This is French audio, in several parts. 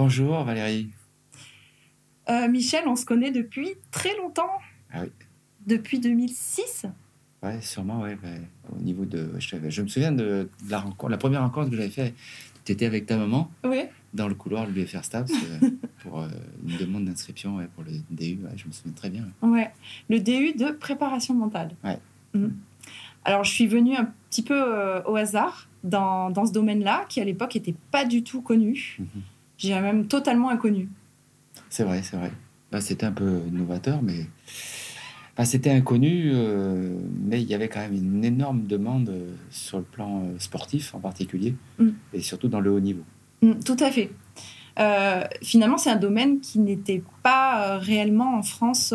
Bonjour Valérie. Euh, Michel, on se connaît depuis très longtemps. Ah oui. Depuis 2006 Ouais, sûrement, ouais. ouais. Au niveau de. Je, je me souviens de, de la rencontre, la première rencontre que j'avais fait. Tu étais avec ta maman Oui. dans le couloir de l'UFR Stabs pour euh, une demande d'inscription ouais, pour le DU. Ouais, je me souviens très bien. Ouais. Le DU de préparation mentale. Ouais. Mhm. Alors, je suis venue un petit peu euh, au hasard dans, dans ce domaine-là, qui à l'époque n'était pas du tout connu. Mhm. J'ai même totalement inconnu. C'est vrai, c'est vrai. Bah, c'était un peu novateur, mais. Bah, c'était inconnu, euh, mais il y avait quand même une énorme demande euh, sur le plan euh, sportif en particulier, Mm. et surtout dans le haut niveau. Mm, tout à fait. Euh, finalement, c'est un domaine qui n'était pas réellement en France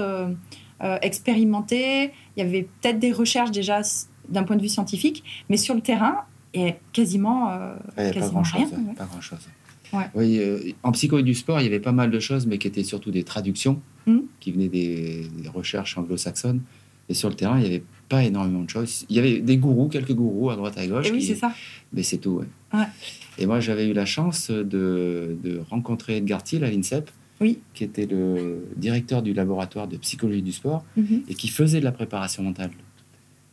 expérimenté. Il y avait peut-être des recherches déjà d'un point de vue scientifique, mais sur le terrain, il y a quasiment, euh, Ouais, pas quasiment rien. ouais. Pas grand-chose. Ouais. Oui, euh, en psychologie du sport, il y avait pas mal de choses, mais qui étaient surtout des traductions Mhm. qui venaient des, des recherches anglo-saxonnes. Et sur le terrain, il n'y avait pas énormément de choses. Il y avait des gourous, quelques gourous à droite à gauche, Et oui, qui- c'est ça. mais c'est tout. ouais. Ouais. Et moi, j'avais eu la chance de, de rencontrer Edgar Thiel à l'INSEP, Oui. qui était le directeur du laboratoire de psychologie du sport Mhm. et qui faisait de la préparation mentale.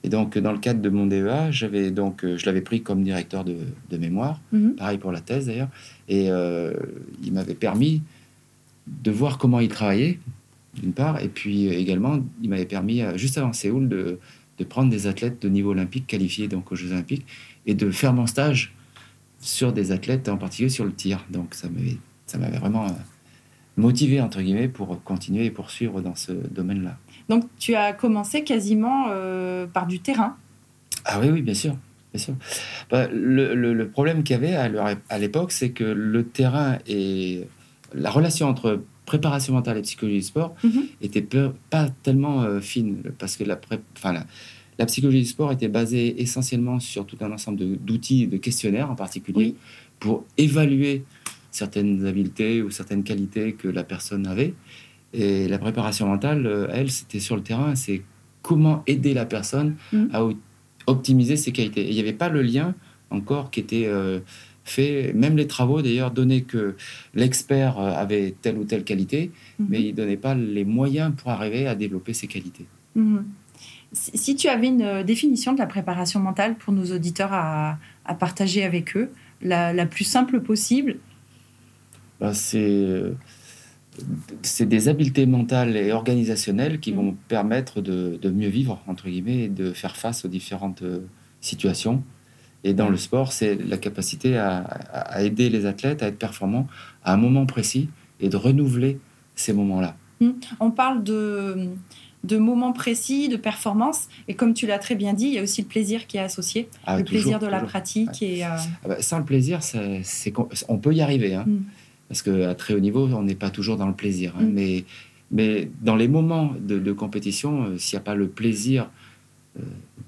Et donc, dans le cadre de mon DEA, j'avais donc, euh, je l'avais pris comme directeur de, de mémoire, Mhm. pareil pour la thèse d'ailleurs, et euh, il m'avait permis de voir comment il travaillait, d'une part, et puis euh, également, il m'avait permis, juste avant Séoul, de, de prendre des athlètes de niveau olympique qualifiés donc aux Jeux olympiques et de faire mon stage sur des athlètes, en particulier sur le tir. Donc, ça m'avait, ça m'avait vraiment motivé, entre guillemets, pour continuer et poursuivre dans ce domaine-là. Donc, tu as commencé quasiment euh, par du terrain. Ah oui, oui, bien sûr. Bien sûr. Bah, le, le- le problème qu'il y avait à l'époque, c'est que le terrain et la relation entre préparation mentale et psychologie du sport Mhm. était peu- pas tellement euh, fine. Parce que la, pré- enfin, la, la psychologie du sport était basée essentiellement sur tout un ensemble de- d'outils, de questionnaires en particulier, Oui. pour évaluer certaines habiletés ou certaines qualités que la personne avait. Et la préparation mentale, euh, elle, c'était sur le terrain, c'est comment aider la personne Mhm. à optimiser ses qualités. Et il n'y avait pas le lien encore qui était euh, fait, même les travaux d'ailleurs donnaient que l'expert euh, avait telle ou telle qualité, Mhm. mais il ne donnait pas les moyens pour arriver à développer ses qualités. Mhm. Si tu avais une définition de la préparation mentale pour nos auditeurs à, à partager avec eux, la, la plus simple possible, Ben, c'est c'est des habiletés mentales et organisationnelles qui vont permettre de, de mieux vivre, entre guillemets, et de faire face aux différentes euh, situations. Et dans le sport, c'est la capacité à, aider les athlètes à être performants à un moment précis et de renouveler ces moments-là. on parle de, de moments précis, de performance, et comme tu l'as très bien dit, il y a aussi le plaisir qui est associé, Ah, le toujours, plaisir de la pratique. Et, euh, Ah bah, sans le plaisir, on peut y arriver. hein. Mm. Parce qu'à très haut niveau, on n'est pas toujours dans le plaisir. hein. Mm. Mais, mais dans les moments de, de compétition, euh, s'il n'y a pas le plaisir euh,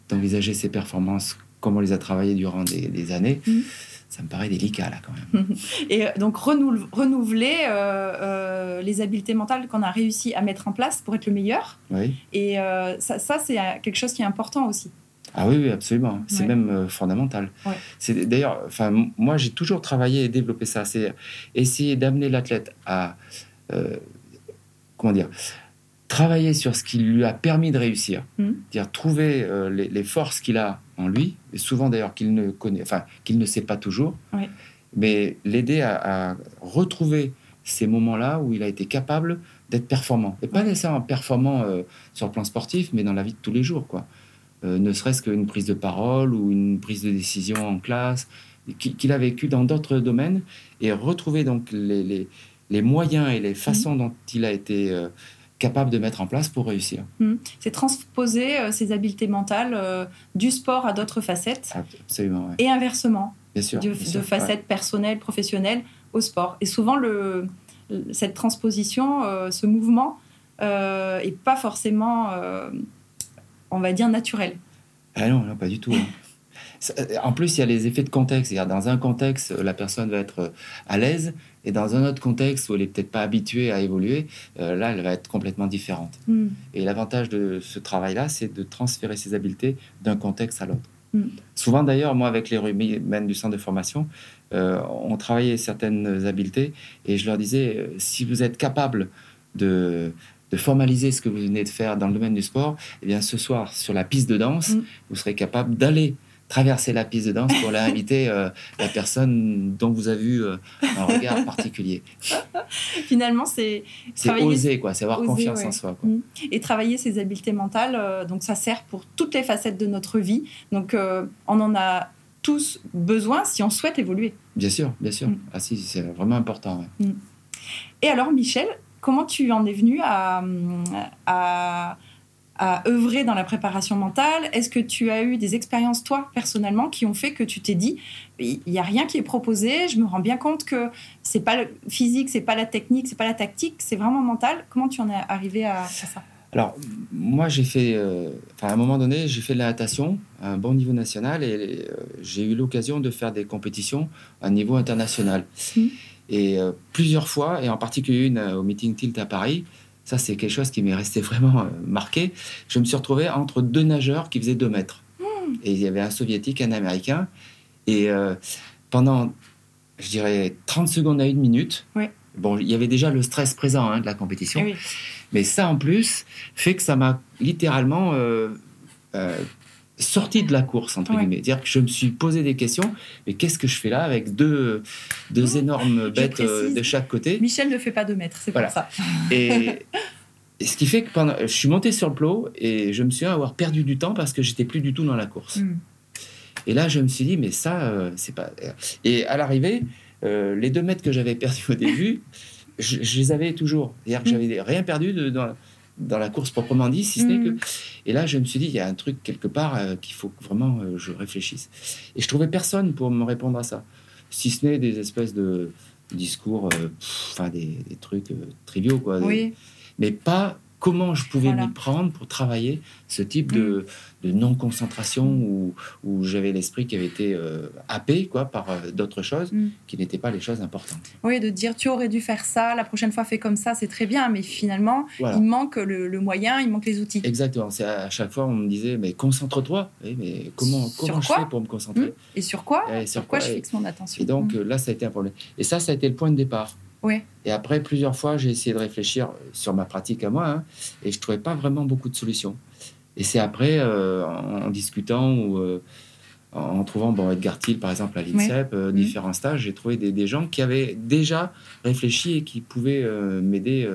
d'envisager ses performances, comme on les a travaillées durant des, des années, Mm. ça me paraît délicat là quand même. Et euh, donc renou- renouveler euh, les habiletés mentales qu'on a réussi à mettre en place pour être le meilleur. Oui. Et ça, ça, c'est quelque chose qui est important aussi. Ah oui, oui, absolument. C'est Ouais. même euh, fondamental. Ouais. C'est d'ailleurs, enfin, moi j'ai toujours travaillé et développé ça. C'est essayer d'amener l'athlète à, euh, comment dire, travailler sur ce qui lui a permis de réussir, Mhm. dire trouver euh, les, les forces qu'il a en lui, et souvent d'ailleurs qu'il ne connaît, enfin qu'il ne sait pas toujours, Ouais. mais l'aider à, à retrouver ces moments-là où il a été capable d'être performant, et pas nécessairement performant sur le plan sportif, mais dans la vie de tous les jours, quoi. Euh, ne serait-ce qu'une prise de parole ou une prise de décision en classe, qui- qu'il a vécu dans d'autres domaines, et retrouver donc les, les, les moyens et les façons dont il a été euh, capable de mettre en place pour réussir. Mhm. C'est transposer euh, ces habiletés mentales euh, du sport à d'autres facettes Absolument, ouais. et inversement, bien sûr. de, bien de sûr, ouais. facettes personnelles, professionnelles au sport. Et souvent, le, cette transposition, ce mouvement, est pas forcément, on va dire, naturel. Ah non, non, pas du tout. Hein. Euh, en plus, il y a les effets de contexte. Dans un contexte, la personne va être euh, à l'aise, et dans un autre contexte où elle n'est peut-être pas habituée à évoluer, euh, là, elle va être complètement différente. Mm. Et l'avantage de ce travail-là, c'est de transférer ses habiletés d'un contexte à l'autre. Mm. Souvent, d'ailleurs, moi, avec les rugbymen du centre de formation, on travaillait certaines habiletés, et je leur disais, si vous êtes capable de, de formaliser ce que vous venez de faire dans le domaine du sport, eh bien ce soir sur la piste de danse, mm. vous serez capable d'aller traverser la piste de danse pour inviter euh, la personne dont vous avez vu euh, un regard particulier. Finalement, c'est c'est oser quoi, c'est avoir confiance en soi. Quoi. Mm. Et travailler ses habiletés mentales, euh, donc ça sert pour toutes les facettes de notre vie. Donc on en a tous besoin si on souhaite évoluer. Bien sûr, bien sûr. Mm. Ah si, c'est vraiment important. Mm. Et alors, Michel, comment tu en es venu à, à à œuvrer dans la préparation mentale? Est-ce que tu as eu des expériences, toi, personnellement, qui ont fait que tu t'es dit, il n'y a rien qui est proposé, je me rends bien compte que c'est pas le physique, c'est pas la technique, c'est pas la tactique, c'est vraiment mental? Comment tu en es arrivé à, ça? Alors, moi, j'ai fait, euh, à un moment donné, j'ai fait de la natation à un bon niveau national et euh, j'ai eu l'occasion de faire des compétitions à un niveau international. Mmh. Et euh, plusieurs fois, et en particulier une au Meeting Tilt à Paris, ça, c'est quelque chose qui m'est resté vraiment euh, marqué. Je me suis retrouvé entre deux nageurs qui faisaient deux mètres. Hmm. Et il y avait un soviétique, un américain. Et euh, pendant, je dirais, 30 secondes à une minute, bon, il y avait déjà le stress présent hein, de la compétition. Mais ça, en plus, fait que ça m'a littéralement euh, sorti de la course, entre guillemets. C'est-à-dire que je me suis posé des questions, mais qu'est-ce que je fais là avec deux, deux énormes bêtes euh, de chaque côté Michel ne fait pas de mètres, c'est pour ça. Et, ce qui fait que pendant, je suis monté sur le plot et je me suis avoir perdu du temps parce que j'étais plus du tout dans la course. Hmm. Et là, je me suis dit, mais ça, euh, c'est pas. Et à l'arrivée, euh, les deux mètres que j'avais perdus au début, je, les avais toujours. C'est-à-dire que hmm. j'avais rien perdu de, dans, dans la course proprement dit, si ce n'est que. Mm. Et là, je me suis dit, il y a un truc quelque part euh, qu'il faut vraiment euh, je réfléchisse. Et je trouvais personne pour me répondre à ça, si ce n'est des espèces de discours, euh, enfin des, trucs triviaux, quoi. Mais pas comment je pouvais m'y prendre pour travailler ce type de, mm. non-concentration où, où j'avais l'esprit qui avait été euh, happé quoi, par euh, d'autres choses mm. qui n'étaient pas les choses importantes. Oui, de dire tu aurais dû faire ça, la prochaine fois fais comme ça, c'est très bien, mais finalement, il manque le, moyen, il manque les outils. Exactement. C'est à chaque fois, on me disait, mais concentre-toi. mais comment, comment je fais pour me concentrer mm. Et sur quoi Sur quoi je fixe mon attention Et donc, là, ça a été un problème. Et ça, ça a été le point de départ. Et après, plusieurs fois, j'ai essayé de réfléchir sur ma pratique à moi, hein, et je ne trouvais pas vraiment beaucoup de solutions. Et c'est après, euh, en, discutant ou euh, en trouvant bon, Edgar Thiel, par exemple, à l'INSEP, euh, différents stages, j'ai trouvé des, gens qui avaient déjà réfléchi et qui pouvaient m'aider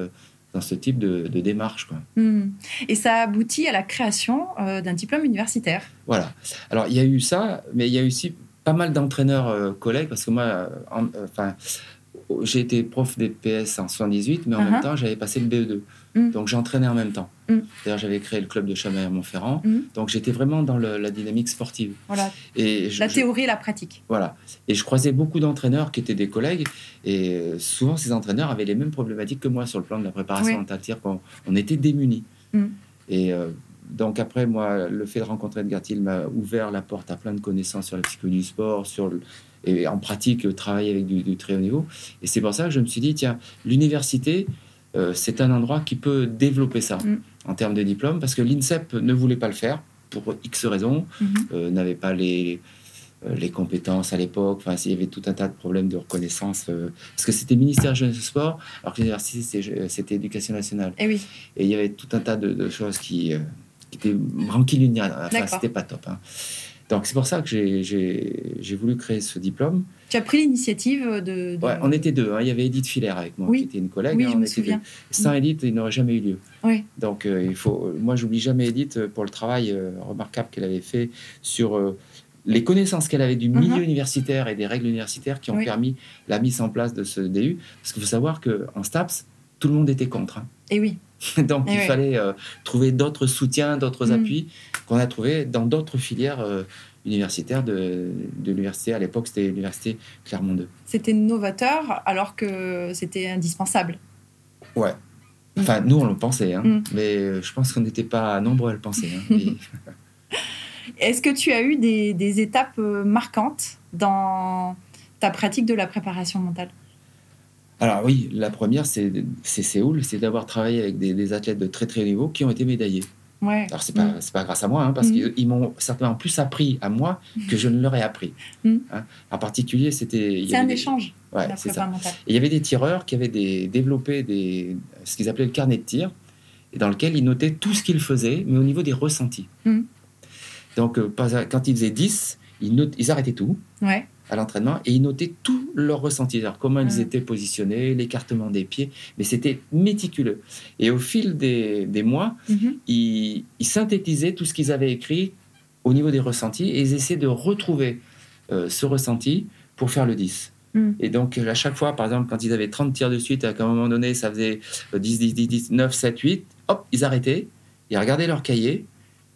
dans ce type de, démarche. Quoi. Hmm. Et ça aboutit à la création d'un diplôme universitaire. Voilà. Alors, il y a eu ça, mais il y a eu aussi pas mal d'entraîneurs collègues, parce que moi, enfin j'ai été prof d'EPS en 78, mais en uh-huh. même temps, j'avais passé le BE2. Mm. Donc, j'entraînais en même temps. Mm. D'ailleurs, j'avais créé le club de Chamaire-Montferrand. Mm. Donc, j'étais vraiment dans la dynamique sportive. Voilà. Et la théorie et la pratique. Voilà. Et je croisais beaucoup d'entraîneurs qui étaient des collègues. Et euh, souvent, ces entraîneurs avaient les mêmes problématiques que moi sur le plan de la préparation mentale. C'est-à-dire qu'on on était démunis. Et euh, donc après, moi, le fait de rencontrer Edgar Thiel m'a ouvert la porte à plein de connaissances sur la psychologie du sport, sur le, et en pratique travailler avec du, très haut niveau. Et c'est pour ça que je me suis dit, tiens, l'université, euh, c'est un endroit qui peut développer ça mm. en termes de diplôme, parce que l'INSEP ne voulait pas le faire pour X raisons, mm-hmm. euh, n'avait pas les, euh, les compétences à l'époque, enfin, il y avait tout un tas de problèmes de reconnaissance, parce que c'était ministère jeunesse et sport, alors que l'université, c'était éducation nationale. Et, eh oui. et il y avait tout un tas de, choses qui, qui étaient branquilunières, enfin, c'était pas top. Hein. Donc c'est pour ça que j'ai voulu créer ce diplôme. Tu as pris l'initiative de, Ouais, on était deux. Hein. Il y avait Edith Filaire avec moi, qui était une collègue. Oui, hein, je me souviens. Sans Edith, il n'aurait jamais eu lieu. Oui. Donc euh, il faut. Moi, j'oublie jamais Edith pour le travail euh, remarquable qu'elle avait fait sur euh, les connaissances qu'elle avait du mhm. milieu universitaire et des règles universitaires qui ont permis la mise en place de ce DU. Parce qu'il faut savoir qu'en STAPS, tout le monde était contre. Hein. Et oui. Donc, il fallait trouver d'autres soutiens, d'autres mhm. appuis qu'on a trouvés dans d'autres filières universitaire de, de l'université. À l'époque, c'était l'université Clermont 2. C'était novateur alors que c'était indispensable. Ouais. Enfin, nous, on le pensait, hein, mm. mais euh, je pense qu'on n'était pas nombreux à le penser. Hein, Est-ce que tu as eu des, des, étapes euh, marquantes dans ta pratique de la préparation mentale? Alors oui, la première, c'est Séoul, c'est d'avoir travaillé avec des, des, athlètes de très très niveau qui ont été médaillés. Alors, c'est pas, mm. pas grâce à moi, hein, parce mm. qu'ils m'ont certainement plus appris à moi que je ne leur ai appris. Mm. Hein. En particulier, c'était. C'est un échange. Ouais, c'est ça. Et il y avait des tireurs qui avaient des, développé des, ce qu'ils appelaient le carnet de tir, et dans lequel ils notaient tout ce qu'ils faisaient, mais au niveau des ressentis. Donc, euh, quand ils faisaient 10, ils, ils arrêtaient tout. Ouais à l'entraînement et ils notaient tout leur ressenti, alors comment ils étaient positionnés, l'écartement des pieds, mais c'était méticuleux. Et au fil des, des mois, mm-hmm. ils, synthétisaient tout ce qu'ils avaient écrit au niveau des ressentis et ils essayaient de retrouver euh, ce ressenti pour faire le 10. Mm. Et donc, à chaque fois, par exemple, quand ils avaient 30 tirs de suite, à un moment donné, ça faisait 10, 10, 10, 10, 9, 7, 8, hop, ils arrêtaient, ils regardaient leur cahier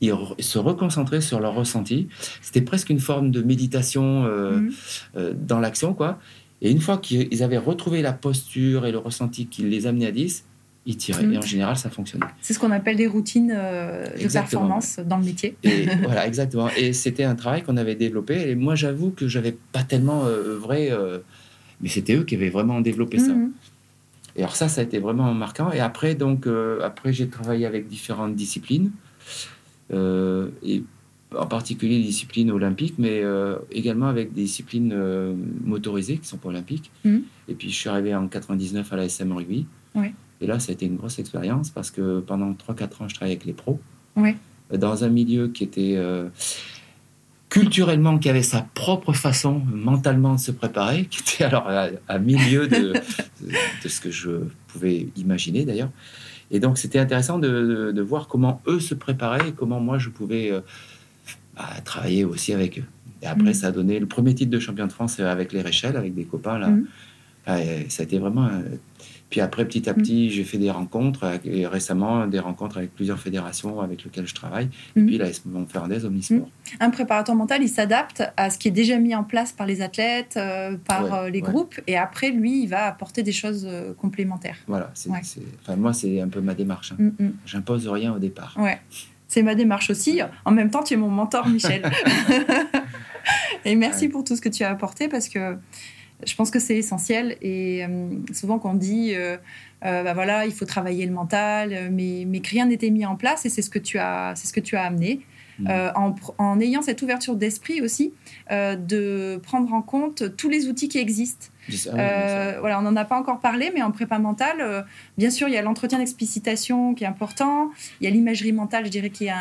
ils se reconcentraient sur leur ressenti. C'était presque une forme de méditation euh, mhm. euh, dans l'action, quoi. Et une fois qu'ils avaient retrouvé la posture et le ressenti qui les amenait à 10, ils tiraient. Mhm. Et en général, ça fonctionnait. C'est ce qu'on appelle des routines euh, de performance dans le métier. Et, voilà, exactement. Et c'était un travail qu'on avait développé. Et moi, j'avoue que j'avais pas tellement œuvré, mais c'était eux qui avaient vraiment développé ça. Mhm. Et alors ça, ça a été vraiment marquant. Et après, donc, après, j'ai travaillé avec différentes disciplines. Euh, et en particulier les disciplines olympiques, mais euh, également avec des disciplines euh, motorisées qui sont pas olympiques. Mmh. Et puis je suis arrivé en 99 à la SM Rugby. Et là, ça a été une grosse expérience parce que pendant 3-4 ans, je travaillais avec les pros. Dans un milieu qui était culturellement, qui avait sa propre façon mentalement de se préparer, qui était alors à, milieu de, de, ce que je pouvais imaginer d'ailleurs. Et donc, c'était intéressant de, de, voir comment eux se préparaient et comment moi, je pouvais euh, bah, travailler aussi avec eux. Et après, mm. ça a donné le premier titre de champion de France avec les Réchelles, avec des copains. Là. Mm. ça a été vraiment puis après, petit à mm. petit, j'ai fait des rencontres, et récemment des rencontres avec plusieurs fédérations avec lesquelles je travaille, et mm. puis la Montferrandaise Omnisport. Mm. Un préparateur mental, il s'adapte à ce qui est déjà mis en place par les athlètes, euh, par euh, les groupes, et après, lui, il va apporter des choses euh, complémentaires. Voilà, Enfin, moi, c'est un peu ma démarche. Hein. J'impose rien au départ. Ouais. C'est ma démarche aussi. En même temps, tu es mon mentor, Michel. et merci pour tout ce que tu as apporté parce que je pense que c'est essentiel. Et euh, souvent, quand on dit, euh, euh, bah voilà, il faut travailler le mental, mais, mais que rien n'était mis en place, et c'est ce que tu as, c'est ce que tu as amené. Mm. en, en, ayant cette ouverture d'esprit aussi, de prendre en compte tous les outils qui existent. Euh, voilà, on n'en a pas encore parlé, mais en prépa mentale, euh, bien sûr, il y a l'entretien d'explicitation qui est important, il y a l'imagerie mentale, je dirais, qui est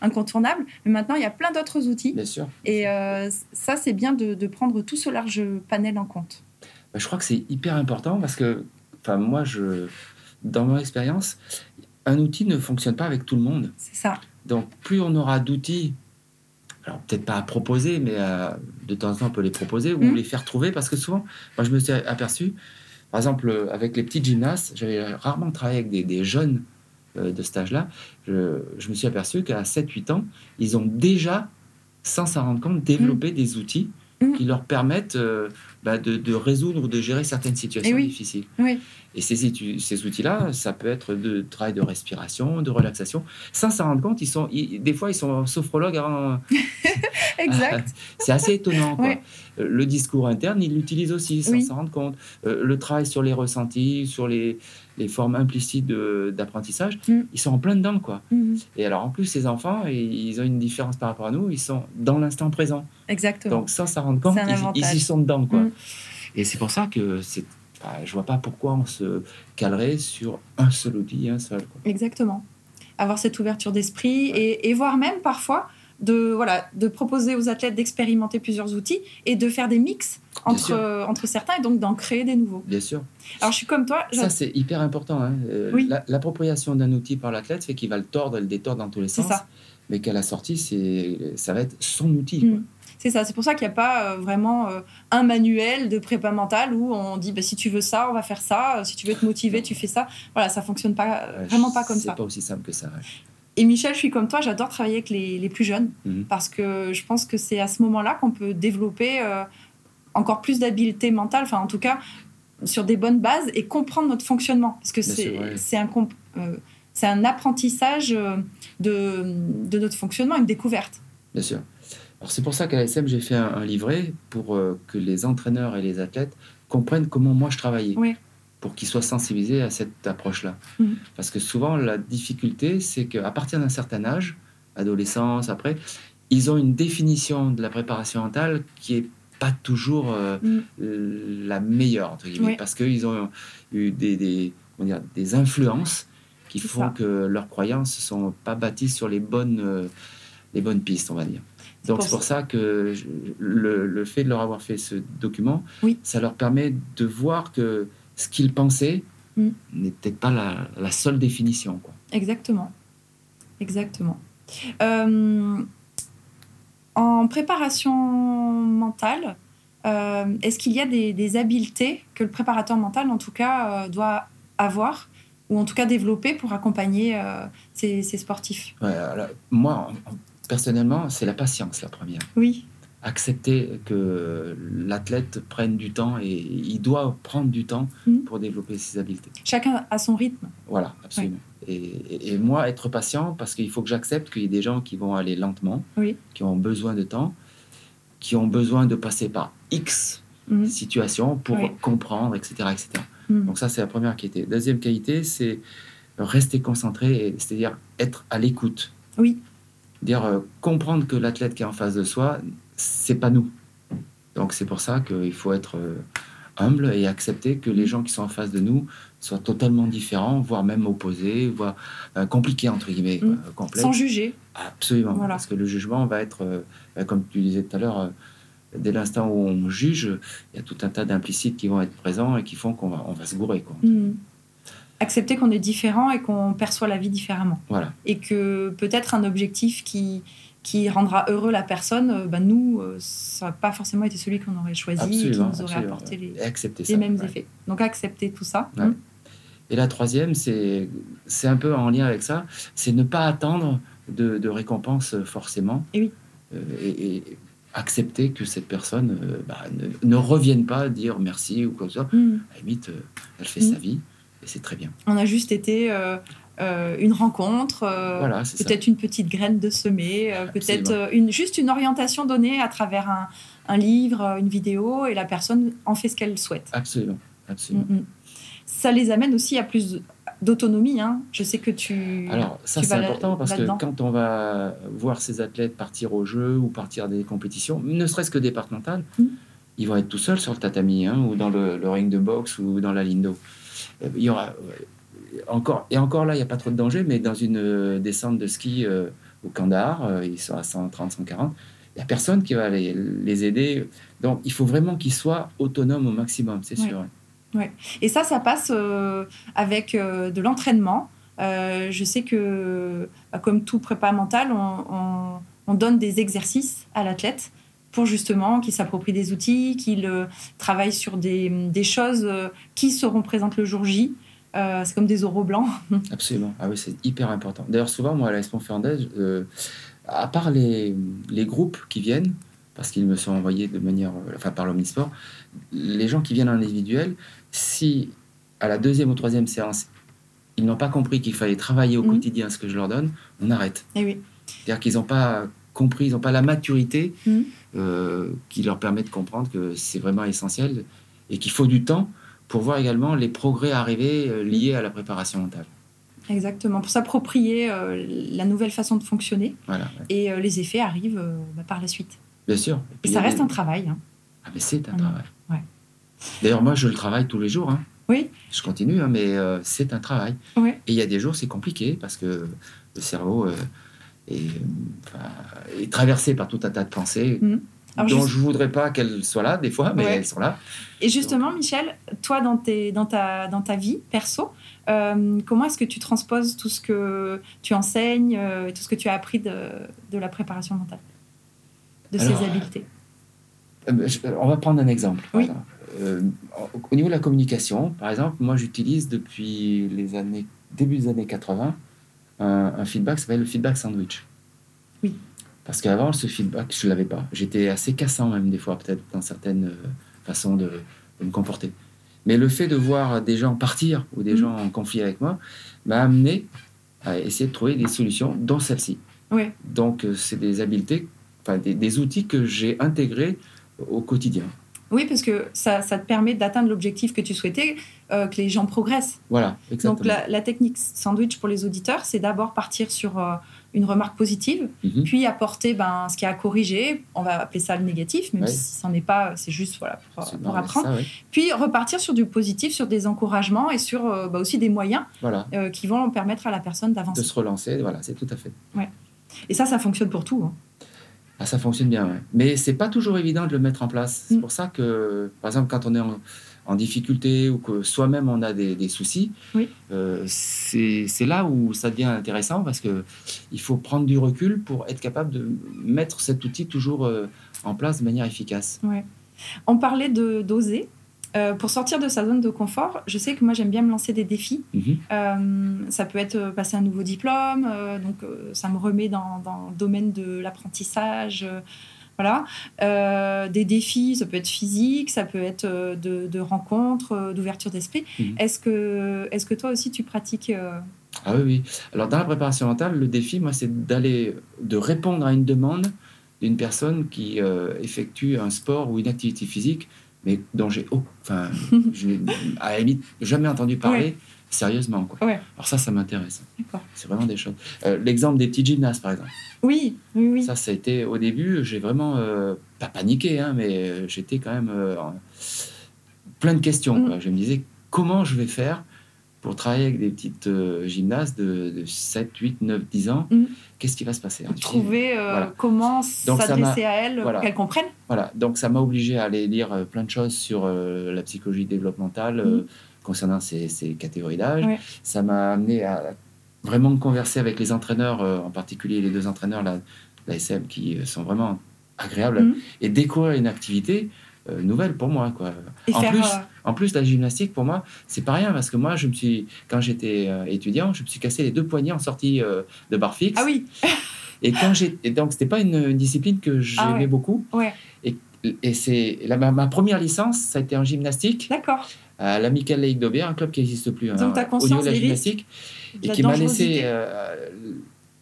incontournable, mais maintenant, il y a plein d'autres outils. Bien sûr. Et euh, ça, c'est bien de, prendre tout ce large panel en compte. Bah, je crois que c'est hyper important parce que, enfin, moi, je, dans mon expérience, un outil ne fonctionne pas avec tout le monde. C'est ça. Donc, plus on aura d'outils alors peut-être pas à proposer, mais euh, de temps en temps on peut les proposer ou mm. les faire trouver parce que souvent, moi je me suis aperçu, par exemple avec les petites gymnastes, j'avais rarement travaillé avec des, jeunes euh, de cet âge-là, je, je, me suis aperçu qu'à 7-8 ans, ils ont déjà, sans s'en rendre compte, développé mm. des outils mm. qui leur permettent euh, bah, de, résoudre ou de gérer certaines situations difficiles. Oui. Et ces, ces outils-là, ça peut être de travail de respiration, de relaxation. Sans s'en rendre compte, ils sont, des fois, ils sont sophrologues avant. exact. c'est assez étonnant. Quoi. Euh, le discours interne, ils l'utilisent aussi sans s'en rendre compte. Euh, le travail sur les ressentis, sur les, les formes implicites d'apprentissage, mm. ils sont en plein dedans. Quoi. Mm. Et alors, en plus, ces enfants, ils ont une différence par rapport à nous, ils sont dans l'instant présent. Exactement. Donc, sans s'en rendre compte, ils, y sont dedans. Quoi. Mm. Et c'est pour ça que c'est bah, je vois pas pourquoi on se calerait sur un seul outil, un seul. Exactement. Avoir cette ouverture d'esprit et, et, voir même parfois de, voilà, de proposer aux athlètes d'expérimenter plusieurs outils et de faire des mix entre, entre certains et donc d'en créer des nouveaux. Bien sûr. Alors je suis comme toi. Ça c'est hyper important. Hein. Euh, l'appropriation d'un outil par l'athlète fait qu'il va le tordre et le détordre dans tous les sens. Ça. Mais qu'à la sortie, ça va être son outil. Mm. C'est ça, c'est pour ça qu'il n'y a pas euh, vraiment euh, un manuel de prépa mentale où on dit bah, si tu veux ça, on va faire ça, si tu veux te motiver, tu fais ça. Voilà, ça fonctionne pas, vraiment pas comme ça. C'est pas aussi simple que ça. Et Michel, je suis comme toi, j'adore travailler avec les, les plus jeunes Mhm. parce que je pense que c'est à ce moment-là qu'on peut développer euh, encore plus d'habileté mentale, enfin en tout cas sur des bonnes bases et comprendre notre fonctionnement. Parce que c'est ouais. un, euh, apprentissage euh, de, de notre fonctionnement, une découverte. Bien sûr. Alors c'est pour ça qu'à l'ASM, j'ai fait un, un livret pour euh, que les entraîneurs et les athlètes comprennent comment moi je travaillais. Oui. Pour qu'ils soient sensibilisés à cette approche-là. Mhm. Parce que souvent, la difficulté, c'est qu'à partir d'un certain âge, adolescence, après, ils ont une définition de la préparation mentale qui est pas toujours euh, Mm. la meilleure, entre guillemets, Oui. parce qu'ils ont eu des, des, comment dire, des influences qui font ça. que leurs croyances ne sont pas bâties sur les bonnes, euh, les bonnes pistes, on va dire. Donc c'est pour ça que je- le, le fait de leur avoir fait ce document, Oui. ça leur permet de voir que ce qu'ils pensaient Mm. n'était pas la, la seule définition. Quoi. Exactement. Exactement. Euh, en préparation mentale, euh, est-ce qu'il y a des, des habiletés que le préparateur mental, en tout cas, euh, doit avoir ou en tout cas développer pour accompagner ces, sportifs? Ouais, alors, moi, personnellement, c'est la patience la première. Oui, Accepter que l'athlète prenne du temps et il doit prendre du temps Mm. pour développer ses habiletés. chacun a son rythme. Voilà, absolument. Et, et- et moi, être patient, parce qu'il faut que j'accepte qu'il y ait des gens qui vont aller lentement, Oui. qui ont besoin de temps, qui ont besoin de passer par X Mhm. situations pour Oui. comprendre, etc., etc. Mhm. Donc ça, c'est la première qualité. Deuxième qualité, c'est rester concentré, c'est-à-dire être à l'écoute. Oui. Dire euh, comprendre que l'athlète qui est en face de soi, c'est pas nous. Donc c'est pour ça qu'il faut être euh, humble et accepter que les gens qui sont en face de nous soient totalement différents, voire même opposés, voire euh, compliqués entre guillemets, Mm. quoi, complexes. Sans juger. Absolument, Voilà. parce que le jugement va être, comme tu disais tout à l'heure, dès l'instant où on juge, il y a tout un tas d'implicites qui vont être présents et qui font qu'on va, on va se gourer. Quoi. Mhm. Accepter qu'on est différent et qu'on perçoit la vie différemment. Voilà, et que peut-être un objectif qui, qui rendra heureux la personne, bah, nous, euh, ça n'a pas forcément été celui qu'on aurait choisi et qui nous aurait apporté les, les ça. mêmes ouais. effets. Donc accepter tout ça. Ouais. Et la troisième, c'est un peu en lien avec ça, c'est ne pas attendre de, de récompense euh, forcément. Et oui. Euh, et, et accepter que cette personne euh, bah, ne, ne revienne pas dire merci ou quoi que ce soit. Mm. À la limite, euh, elle fait Mm. sa vie et c'est très bien. On a juste été euh, euh, une rencontre, euh, voilà, peut-être une petite graine de semer, euh, peut-être une, juste une orientation donnée à travers un, un livre, une vidéo, et la personne en fait ce qu'elle souhaite. Absolument, absolument. Mm, mm. Ça les amène aussi à plus d'autonomie. hein. Je sais que tu... Alors, ça, c'est important parce que quand on va voir ces athlètes partir au jeu ou partir des compétitions, ne serait-ce que départementales, Mm. ils vont être tout seuls sur le tatami hein, ou dans le, le ring de boxe ou dans la ligne d'eau. Euh, Il y aura euh, encore, et encore là, il n'y a pas trop de danger, mais dans une euh, descente de ski au Kandahar, ils sont à 130, 140, il n'y a personne qui va les, les aider. Donc, il faut vraiment qu'ils soient autonomes au maximum, c'est Ouais. sûr. Et ça, ça passe euh, avec euh, de l'entraînement. Euh, je sais que, bah, comme tout prépa mental, on, on- on donne des exercices à l'athlète pour justement qu'il s'approprie des outils, qu'il euh, travaille sur des, des choses euh, qui seront présentes le jour J. Euh, c'est comme des oraux blancs. Absolument. Ah oui, c'est hyper important. D'ailleurs, souvent, moi, à la Expo Fernandez, à part les, les groupes qui viennent, parce qu'ils me sont envoyés de manière, enfin, par l'Omnisport, les gens qui viennent en individuel, si à la deuxième ou troisième séance, ils n'ont pas compris qu'il fallait travailler au Mhm. quotidien ce que je leur donne, on arrête. Et oui. C'est-à-dire qu'ils n'ont pas compris, ils n'ont pas la maturité Mhm. Euh, qui leur permet de comprendre que c'est vraiment essentiel et qu'il faut du temps pour voir également les progrès arriver euh, liés à la préparation mentale. Exactement. Pour s'approprier euh, la nouvelle façon de fonctionner. Voilà. ouais. Et euh, les effets arrivent euh, bah, par la suite. Bien sûr. Et puis, ça reste des- un travail. hein. Ah, mais c'est un Mm. travail. Ouais. D'ailleurs, moi, je le travaille tous les jours. hein. Oui. Je continue, hein, mais c'est un travail. Ouais. Et il y a des jours, c'est compliqué parce que le cerveau est, euh, enfin, est traversé par tout un tas de pensées. Alors, dont juste- je voudrais pas qu'elles soient là, des fois, mais Ouais. elles sont là. Et justement, Michel, toi, dans, tes, dans, ta, dans ta vie perso, euh, comment est-ce que tu transposes tout ce que tu enseignes euh, et tout ce que tu as appris de, de la préparation mentale, de Alors, ces habiletés? Euh, je- on va prendre un exemple. Oui. Au niveau de la communication, par exemple, moi, j'utilise depuis les années, début des années 80 un, un feedback qui s'appelle le feedback sandwich. Oui. Parce qu'avant, ce feedback, je ne l'avais pas. J'étais assez cassant même des fois, peut-être, dans certaines euh, façons de, de me comporter. Mais le fait de voir des gens partir ou des Mhm. gens en conflit avec moi m'a amené à essayer de trouver des solutions, dont celle-ci. Oui. Donc, euh, c'est des habiletés, enfin, des, des outils que j'ai intégrés au quotidien. Oui, parce que ça, ça te permet d'atteindre l'objectif que tu souhaitais, euh, que les gens progressent. Voilà, exactement. Donc la, la technique sandwich pour les auditeurs, c'est d'abord partir sur euh, une remarque positive, Mhm. puis apporter ben, ce qui a à corriger, on va appeler ça le négatif, même Ouais. si ce n'en est pas, c'est juste voilà, pour, apprendre. ça, ouais. Puis repartir sur du positif, sur des encouragements et sur euh, bah, aussi des moyens Voilà, euh, qui vont permettre à la personne de d'avancer. se relancer, voilà, c'est tout à fait. Et ça, ça fonctionne pour tout. hein. Ah, ça fonctionne bien, ouais. mais c'est pas toujours évident de le mettre en place. C'est Mm. pour ça que, par exemple, quand on est en, en difficulté ou que soi-même on a des, des soucis, Oui. euh, c'est c'est là où ça devient intéressant parce que il faut prendre du recul pour être capable de mettre cet outil toujours euh, en place de manière efficace. On parlait de d'oser. Euh, pour sortir de sa zone de confort, je sais que moi j'aime bien me lancer des défis. Mhm. Euh, ça peut être euh, passer un nouveau diplôme, euh, donc ça me remet dans, dans le domaine de l'apprentissage. voilà. Des défis, ça peut être physique, ça peut être de, de rencontres, d'ouverture d'esprit. Mhm. Est-ce que, est que toi aussi tu pratiques Ah oui, oui. Alors dans la préparation mentale, le défi, moi, c'est d'aller, de répondre à une demande d'une personne qui effectue un sport ou une activité physique, mais dont j'ai, oh, enfin, je n'ai à la limite jamais entendu parler sérieusement. Quoi. Ouais. Alors ça, ça m'intéresse. C'est vraiment des choses. Euh, L'exemple des petits gymnastes, par exemple. Oui, oui, oui. Ça, ça a été au début, j'ai vraiment euh, pas paniqué, hein, mais euh, j'étais quand même euh, plein de questions. Mm. quoi. Je me disais comment je vais faire pour travailler avec des petites euh, gymnastes de, de 7, 8, 9, 10 ans. Mm. Qu'est-ce qui va se passer hein, Trouver euh, Voilà. comment s'adresser à elles, voilà. pour qu'elles comprennent. Voilà, donc ça m'a obligé à aller lire euh, plein de choses sur euh, la psychologie développementale euh, concernant ces, ces catégories d'âge. Ouais. Ça m'a amené à vraiment converser avec les entraîneurs, en particulier les deux entraîneurs de la SM qui sont vraiment agréables, Mhm. et découvrir une activité nouvelle pour moi. Quoi. Et En faire, plus, euh, En plus, la gymnastique, pour moi, c'est pas rien parce que moi, je me suis, quand j'étais euh, étudiant, je me suis cassé les deux poignets en sortie euh, de barre fixe. Ah oui, Et quand j'ai, donc c'était pas une, une discipline que j'aimais Ah ouais. beaucoup. Ouais. Et, et c'est ma, ma première licence, ça a été en gymnastique d'accord. à l'Amical Lake d'Aubière, un club qui n'existe plus. hein, Donc, conscience niveau de la gymnastique et qui m'a laissé euh,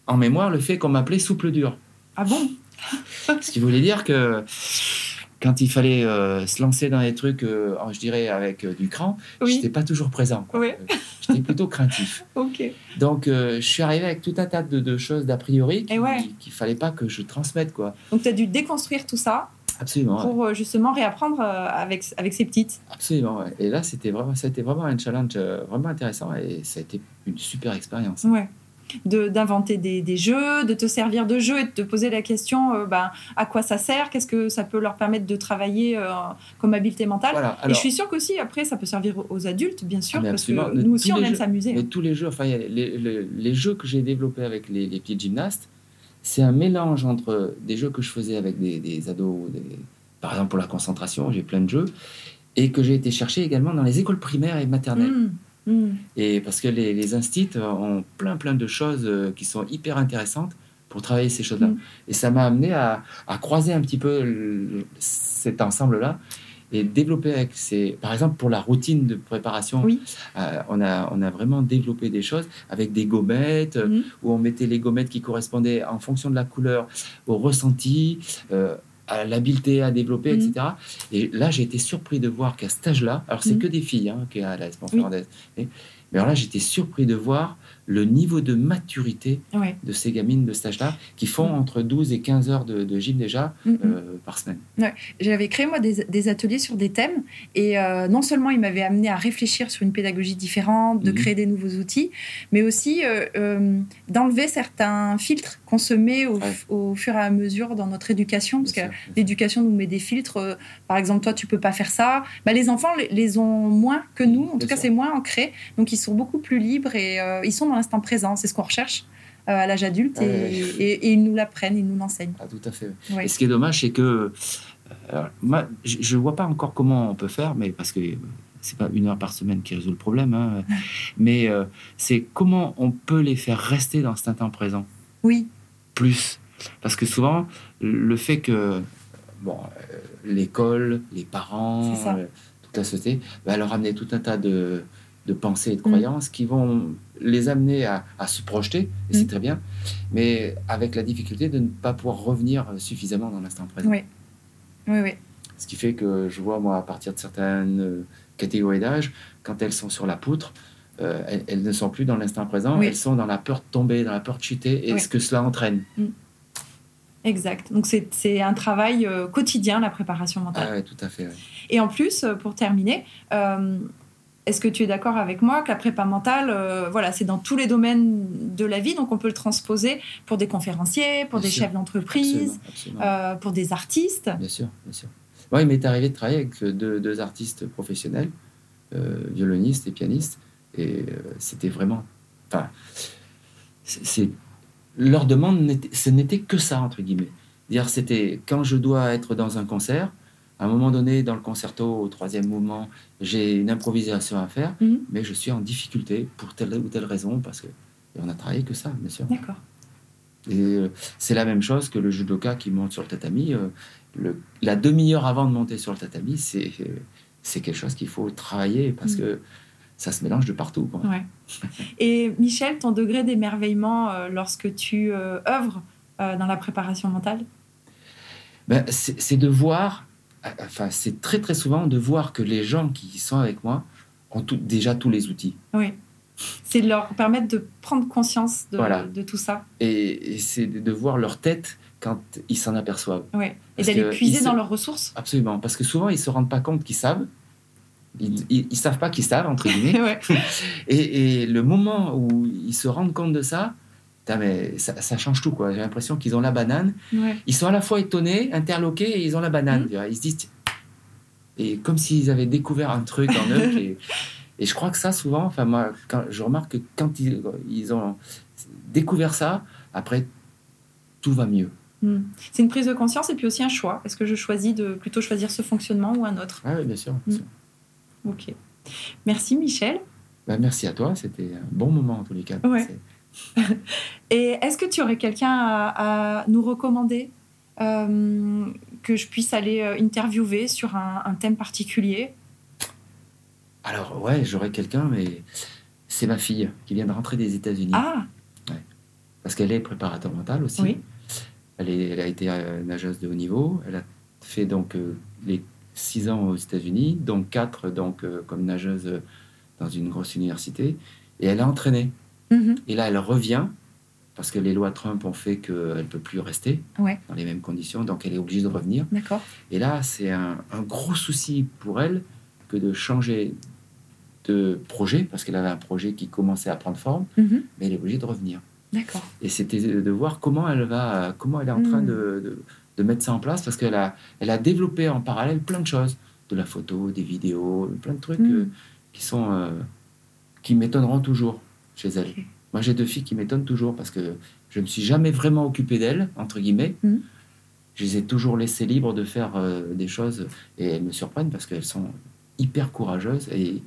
en mémoire le fait qu'on m'appelait souple dur. Ah bon? Ce qui voulait dire que quand il fallait euh, se lancer dans des trucs, euh, je dirais avec euh, du cran, Oui. j'étais pas toujours présent. J'étais plutôt craintif. Donc, je suis arrivé avec tout un tas de, de choses d'a priori qu'il fallait pas que je transmette. Quoi. Donc tu as dû déconstruire tout ça Absolument. pour justement réapprendre avec, avec ces petites. Absolument. ouais. Et là, c'était vraiment, ça a été vraiment un challenge vraiment intéressant et ça a été une super expérience. Ouais. De- D'inventer des, des jeux, de te servir de jeux et de te poser la question euh, ben, à quoi ça sert, qu'est-ce que ça peut leur permettre de travailler euh, comme habileté mentale. Voilà. et je suis sûre qu'aussi, après, ça peut servir aux adultes, bien sûr, Ah, parce que nous aussi, on aime s'amuser. mais tous les jeux, enfin, les, les- les jeux que j'ai développés avec les, les petits gymnastes, c'est un mélange entre des jeux que je faisais avec des, des ados, des- par exemple pour la concentration, j'ai plein de jeux, et que j'ai été chercher également dans les écoles primaires et maternelles. Mmh, mmh. Et parce que les, les instits ont plein plein de choses euh, qui sont hyper intéressantes pour travailler ces choses-là. Mm. Et ça m'a amené à, à croiser un petit peu le- cet ensemble-là et développer avec ces... Par exemple, pour la routine de préparation, Oui. euh, on, a, on a vraiment développé des choses avec des gommettes, Mhm. où on mettait les gommettes qui correspondaient en fonction de la couleur au ressenti, euh, à l'habileté à développer, Mhm. etc. Et là, j'ai été surpris de voir qu'à cet âge-là, alors c'est Mhm. que des filles hein, qui à la Oui. Mais alors là, j'étais surpris de voir le niveau de maturité Ouais. de ces gamines de cet âge-là, qui font Mhm. entre 12 et 15 heures de, de gym déjà Mhm. euh, par semaine. J'avais créé moi des, des ateliers sur des thèmes et euh, non seulement il m'avait amené à réfléchir sur une pédagogie différente, de créer des nouveaux outils, mais aussi euh, d'enlever certains filtres qu'on se met au, Ouais. au fur et à mesure dans notre éducation, parce que Bien l'éducation nous met des filtres. par exemple, toi tu peux pas faire ça. Bah, les enfants les, les ont moins que nous, en tout cas c'est moins ancré, donc ils sont beaucoup plus libres et ils sont dans l'instant présent. C'est ce qu'on recherche euh, à l'âge adulte et, Ouais, ouais. et- et ils nous l'apprennent, ils nous l'enseignent. Ah, tout à fait. Ouais. Et ce qui est dommage, c'est que euh, moi, je ne vois pas encore comment on peut faire, mais parce que c'est pas une heure par semaine qui résout le problème, hein, mais euh, c'est comment on peut les faire rester dans cet instant présent? Oui. Plus. Parce que souvent, le fait que bon, euh, l'école, les parents, euh, toute la société, va leur amener tout un tas de, de pensées et de mm. croyances qui vont les amener à, à se projeter, et c'est mm. très bien, mais avec la difficulté de ne pas pouvoir revenir suffisamment dans l'instant présent. Oui, oui, oui. Ce qui fait que je vois, moi, à partir de certaines catégories d'âge, quand elles sont sur la poutre, euh, elles, ne sont plus dans l'instant présent, elles sont dans la peur de tomber, dans la peur de chuter, et ce que cela entraîne. Mm. Exact. Donc c'est un travail euh, quotidien, la préparation mentale. Ah oui, tout à fait. Et en plus, euh, pour terminer, est-ce que tu es d'accord avec moi que la prépa mentale, voilà, c'est dans tous les domaines de la vie, donc on peut le transposer pour des conférenciers, pour des chefs d'entreprise, pour des artistes. Bien sûr, bien sûr. Moi, il m'est arrivé de travailler avec deux, artistes professionnels, euh, violonistes et pianistes, et euh, c'était vraiment. Enfin, c'est leur demande, ce n'était que ça entre guillemets. Dire, c'était quand je dois être dans un concert. À un moment donné, dans le concerto, au troisième mouvement, j'ai une improvisation à faire, mhm. mais je suis en difficulté pour telle ou telle raison, parce que et on a travaillé que ça, bien sûr. D'accord. Et euh, c'est la même chose que le judoka qui monte sur le tatami la demi-heure avant de monter sur le tatami, c'est, c'est quelque chose qu'il faut travailler parce mm. que ça se mélange de partout. Et Michel, ton degré d'émerveillement euh, lorsque tu euh, œuvres euh, dans la préparation mentale? Ben, c'est, de voir, enfin c'est très très souvent de voir que les gens qui sont avec moi ont déjà tous les outils. Oui. C'est de leur permettre de prendre conscience de, de tout ça. Et, et c'est de voir leur tête quand ils s'en aperçoivent. Ouais. Et d'aller puiser dans leurs ressources. Absolument, parce que souvent ils se rendent pas compte qu'ils savent. Ils, ne savent pas qu'ils savent entre guillemets. et, et, le moment où ils se rendent compte de ça, mais ça, ça, change tout quoi. J'ai l'impression qu'ils ont la banane. Ils sont à la fois étonnés, interloqués et ils ont la banane. Mmh. Ils se disent et comme s'ils avaient découvert un truc en eux. et, et, je crois que ça souvent, enfin moi, quand, je remarque que quand ils, ils ont découvert ça, après tout va mieux. Hmm. C'est une prise de conscience et puis aussi un choix. Est-ce que je choisis de plutôt choisir ce fonctionnement ou un autre? Ah oui, bien sûr. Hmm. Ok. Merci Michel. Bah, merci à toi, c'était un bon moment en tous les cas. Et est-ce que tu aurais quelqu'un à, nous recommander euh, que je puisse aller euh, interviewer sur un, thème particulier? Alors ouais, j'aurais quelqu'un, mais c'est ma fille qui vient de rentrer des États-Unis. Ah Parce qu'elle est préparateur mental aussi. Oui. Elle, a été euh, nageuse de haut niveau. Elle a fait donc euh, les six ans aux États-Unis, donc quatre donc, comme nageuse dans une grosse université. Et elle a entraîné. Mm-hmm. Et là, elle revient parce que les lois Trump ont fait qu'elle ne peut plus rester dans les mêmes conditions, donc elle est obligée de revenir. Et là, c'est un, gros souci pour elle que de changer de projet, parce qu'elle avait un projet qui commençait à prendre forme, mm-hmm. mais elle est obligée de revenir. D'accord. Et c'était de voir comment elle va, comment elle est en train de, de, mettre ça en place, parce qu'elle a, elle a développé en parallèle plein de choses, de la photo, des vidéos, plein de trucs euh, qui sont, euh, qui m'étonneront toujours chez elle. Moi, j'ai deux filles qui m'étonnent toujours parce que je ne me suis jamais vraiment occupé d'elles, entre guillemets. Hmm. Je les ai toujours laissées libres de faire euh, des choses et elles me surprennent parce qu'elles sont hyper courageuses et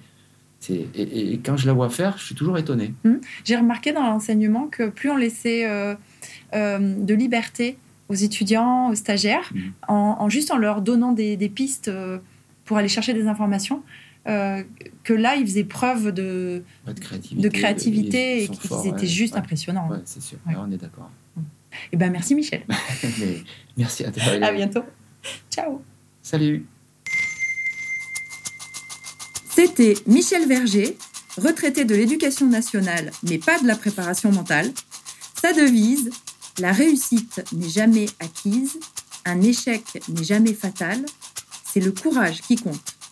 et, quand je la vois faire, je suis toujours étonné. Hum. J'ai remarqué dans l'enseignement que plus on laissait euh, euh, de liberté aux étudiants, aux stagiaires, hum. en, juste en leur donnant des, pistes euh, pour aller chercher des informations, que là, ils faisaient preuve de, de créativité, et qu'ils étaient juste impressionnants. Ouais, c'est sûr, on est d'accord. Eh ben, merci Michel. merci à toi. À bientôt. Ciao. Salut. C'était Michel Verger, retraité de l'éducation nationale, mais pas de la préparation mentale. Sa devise La réussite n'est jamais acquise, un échec n'est jamais fatal, c'est le courage qui compte,